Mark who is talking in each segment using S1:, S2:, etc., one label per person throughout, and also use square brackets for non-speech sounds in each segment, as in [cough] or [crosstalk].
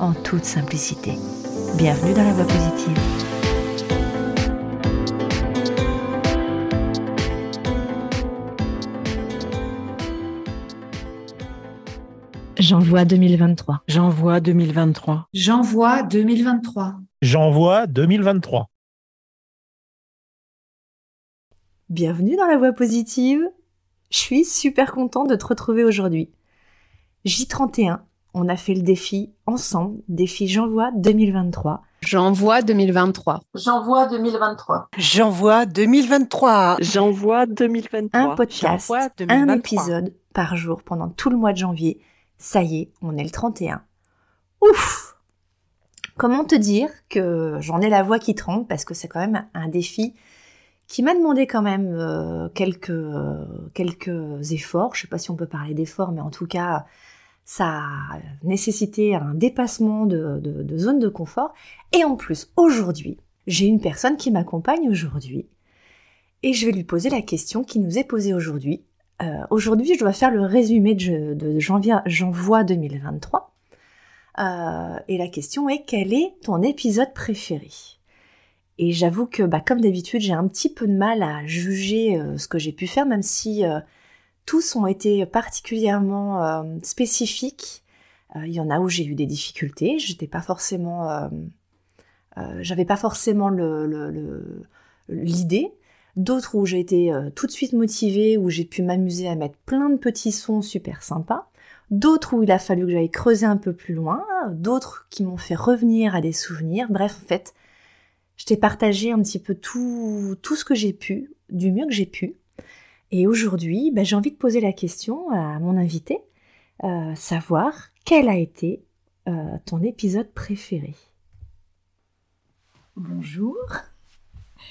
S1: en toute simplicité. Bienvenue dans la voie positive. J'envoie 2023.
S2: J'envoie 2023.
S3: J'envoie 2023.
S4: J'envoie 2023.
S1: Bienvenue dans la voie positive. Je suis super contente de te retrouver aujourd'hui. J31, on a fait le défi ensemble, défi J'envoie 2023.
S3: J'envoie 2023.
S2: J'envoie 2023.
S5: J'envoie 2023.
S2: J'envoie 2023.
S1: Un podcast,
S2: J'envoie 2023.
S1: un épisode par jour pendant tout le mois de janvier. Ça y est, on est le 31. Ouf Comment te dire que j'en ai la voix qui tremble parce que c'est quand même un défi qui m'a demandé quand même euh, quelques, euh, quelques efforts. Je sais pas si on peut parler d'efforts, mais en tout cas, ça a nécessité un dépassement de, zone de confort. Et en plus, aujourd'hui, j'ai une personne qui m'accompagne aujourd'hui. Et je vais lui poser la question qui nous est posée aujourd'hui. Euh, aujourd'hui, je dois faire le résumé de, janvier, janvier 2023. Euh, et la question est, quel est ton épisode préféré? Et j'avoue que, bah, comme d'habitude, j'ai un petit peu de mal à juger euh, ce que j'ai pu faire, même si tous ont été particulièrement euh, spécifiques. Il y en a où j'ai eu des difficultés, j'étais pas forcément, j'avais pas forcément l'idée. D'autres où j'ai été tout de suite motivée, où j'ai pu m'amuser à mettre plein de petits sons super sympas. D'autres où il a fallu que j'aille creuser un peu plus loin. D'autres qui m'ont fait revenir à des souvenirs. Bref, en fait, je t'ai partagé un petit peu tout, tout ce que j'ai pu, du mieux que j'ai pu. Et aujourd'hui, ben, j'ai envie de poser la question à mon invité, euh, savoir quel a été euh, ton épisode préféré.
S6: Bonjour.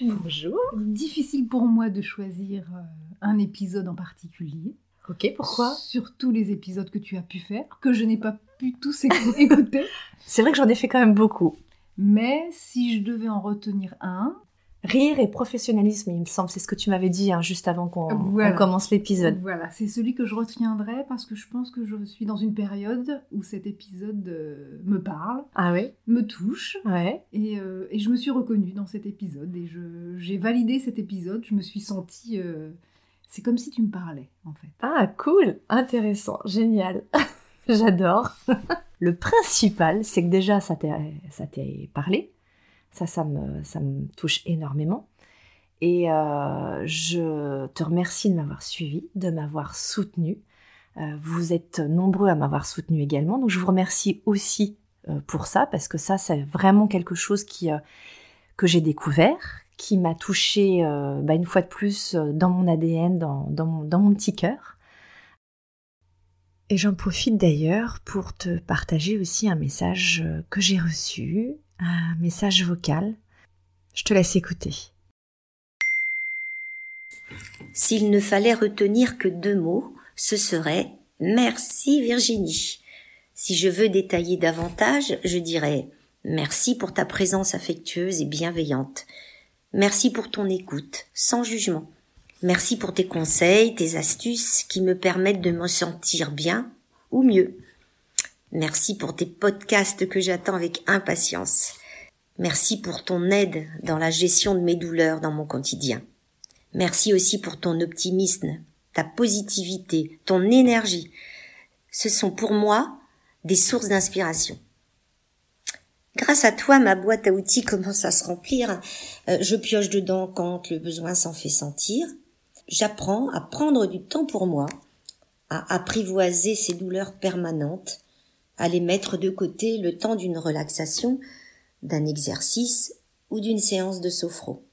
S1: Bonjour.
S6: Difficile pour moi de choisir euh, un épisode en particulier.
S1: Ok, pourquoi?
S6: Surtout les épisodes que tu as pu faire, que je n'ai pas pu tous écou- [laughs] écouter.
S1: C'est vrai que j'en ai fait quand même beaucoup.
S6: Mais si je devais en retenir un,
S1: Rire et professionnalisme, il me semble, c'est ce que tu m'avais dit hein, juste avant qu'on
S6: Voilà.
S1: commence l'épisode.
S6: voilà, c'est celui que je retiendrai parce que je pense que je suis dans une période où cet épisode euh, me parle,
S1: Ah oui
S6: me touche.
S1: Ouais.
S6: Et, euh, et je me suis reconnue dans cet épisode et j'ai validé cet épisode. Je me suis sentie. euh, c'est comme si tu me parlais, en fait.
S1: Ah, cool, intéressant, génial. [laughs] J'adore. [laughs] Le principal, c'est que déjà, ça t'est parlé. Ça, ça me, touche énormément. Et euh, je te remercie de m'avoir suivi, de m'avoir soutenu. Euh, vous êtes nombreux à m'avoir soutenu également, donc je vous remercie aussi euh, pour ça, parce que ça, c'est vraiment quelque chose que j'ai découvert, qui m'a touché bah, une fois de plus dans mon ADN, dans, mon, petit cœur. Et j'en profite d'ailleurs pour te partager aussi un message que j'ai reçu, un message vocal. Je te laisse écouter.
S7: S'il ne fallait retenir que deux mots, ce serait Merci Virginie. Si je veux détailler davantage, je dirais Merci pour ta présence affectueuse et bienveillante. Merci pour ton écoute, sans jugement. Merci pour tes conseils, tes astuces qui me permettent de me sentir bien ou mieux. Merci pour tes podcasts que j'attends avec impatience. Merci pour ton aide dans la gestion de mes douleurs dans mon quotidien. Merci aussi pour ton optimisme, ta positivité, ton énergie. Ce sont pour moi des sources d'inspiration. Grâce à toi, ma boîte à outils commence à se remplir. Euh, je pioche dedans quand le besoin s'en fait sentir. J'apprends à prendre du temps pour moi, à apprivoiser ces douleurs permanentes, à les mettre de côté le temps d'une relaxation, d'un exercice ou d'une séance de sophro.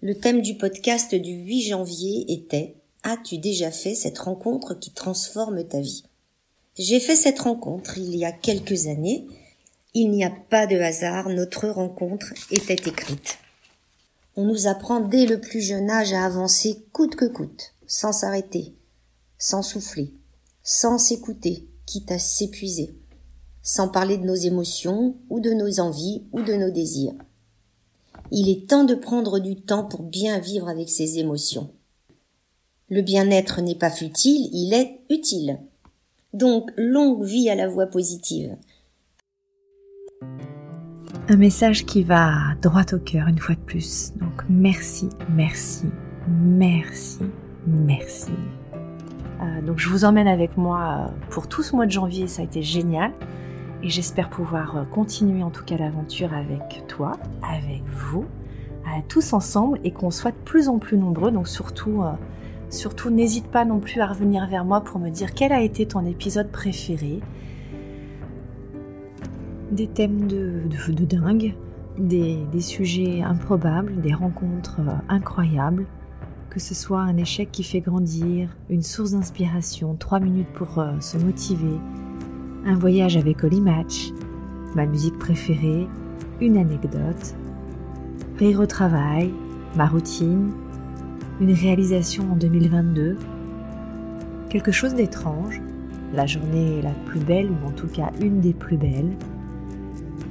S7: Le thème du podcast du 8 janvier était As-tu déjà fait cette rencontre qui transforme ta vie? J'ai fait cette rencontre il y a quelques années Il n'y a pas de hasard, notre rencontre était écrite. On nous apprend dès le plus jeune âge à avancer coûte que coûte, sans s'arrêter, sans souffler, sans s'écouter, quitte à s'épuiser, sans parler de nos émotions ou de nos envies ou de nos désirs. Il est temps de prendre du temps pour bien vivre avec ses émotions. Le bien-être n'est pas futile, il est utile. Donc, longue vie à la voix positive.
S1: Un message qui va droit au cœur une fois de plus. Donc merci, merci, merci, merci. Euh, donc je vous emmène avec moi pour tout ce mois de janvier, ça a été génial. Et j'espère pouvoir euh, continuer en tout cas l'aventure avec toi, avec vous, tous ensemble et qu'on soit de plus en plus nombreux. Donc surtout, euh, surtout n'hésite pas non plus à revenir vers moi pour me dire quel a été ton épisode préféré. Des thèmes de, dingue, des, sujets improbables, des rencontres euh, incroyables, que ce soit un échec qui fait grandir, une source d'inspiration, trois minutes pour se motiver, un voyage avec Holly Match, ma musique préférée, une anecdote, rire au travail, ma routine, une réalisation en 2022, quelque chose d'étrange, la journée la plus belle ou en tout cas une des plus belles.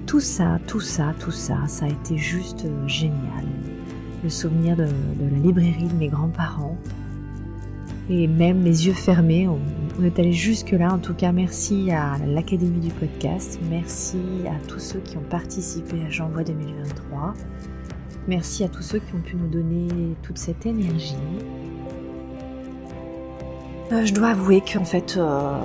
S1: Tout ça, tout ça, tout ça, ça a été juste génial. Le souvenir de, la librairie de mes grands-parents, et même les yeux fermés, on, est allé jusque-là. En tout cas, merci à l'Académie du podcast, merci à tous ceux qui ont participé à J'envoie 2023, merci à tous ceux qui ont pu nous donner toute cette énergie. Euh, je dois avouer qu'en fait, euh,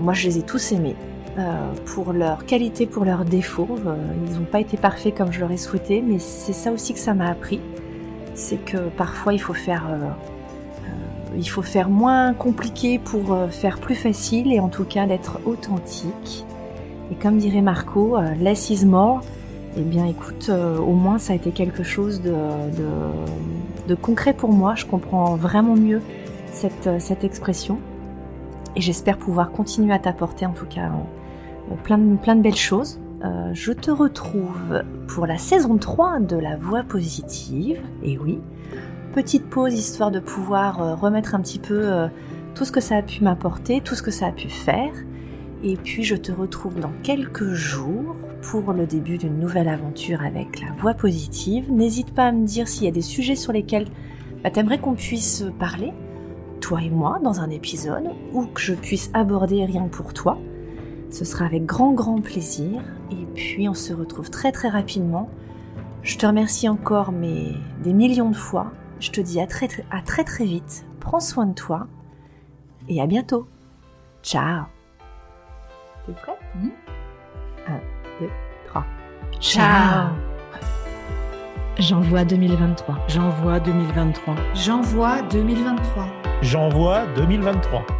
S1: moi je les ai tous aimés. Euh, pour leur qualité, pour leurs défauts. ils n'ont pas été parfaits comme je l'aurais souhaité, mais c'est ça aussi que ça m'a appris. C'est que parfois il faut faire faut faire moins compliqué pour euh, faire plus facile et en tout cas d'être authentique. Et comme dirait Marco, euh, less is more. Eh bien écoute, euh, au moins ça a été quelque chose de, concret pour moi. Je comprends vraiment mieux cette, expression. Et j'espère pouvoir continuer à t'apporter en tout cas plein de belles choses. Je te retrouve pour la saison 3 de La Voix Positive. Et oui, petite pause histoire de pouvoir euh, remettre un petit peu euh, tout ce que ça a pu m'apporter, tout ce que ça a pu faire. Et puis je te retrouve dans quelques jours pour le début d'une nouvelle aventure avec la voix positive. N'hésite pas à me dire s'il y a des sujets sur lesquels bah, t'aimerais qu'on puisse parler, toi et moi, dans un épisode, ou que je puisse aborder rien pour toi. Ce sera avec grand grand plaisir. Et puis on se retrouve très très rapidement. Je te remercie encore mais des millions de fois je te dis à très, à très très vite. Prends soin de toi et à bientôt. Ciao. T'es prêt? 1, 2, 3.
S3: Ciao.
S2: J'envoie 2023. J'envoie 2023.
S3: J'envoie 2023.
S4: J'envoie 2023.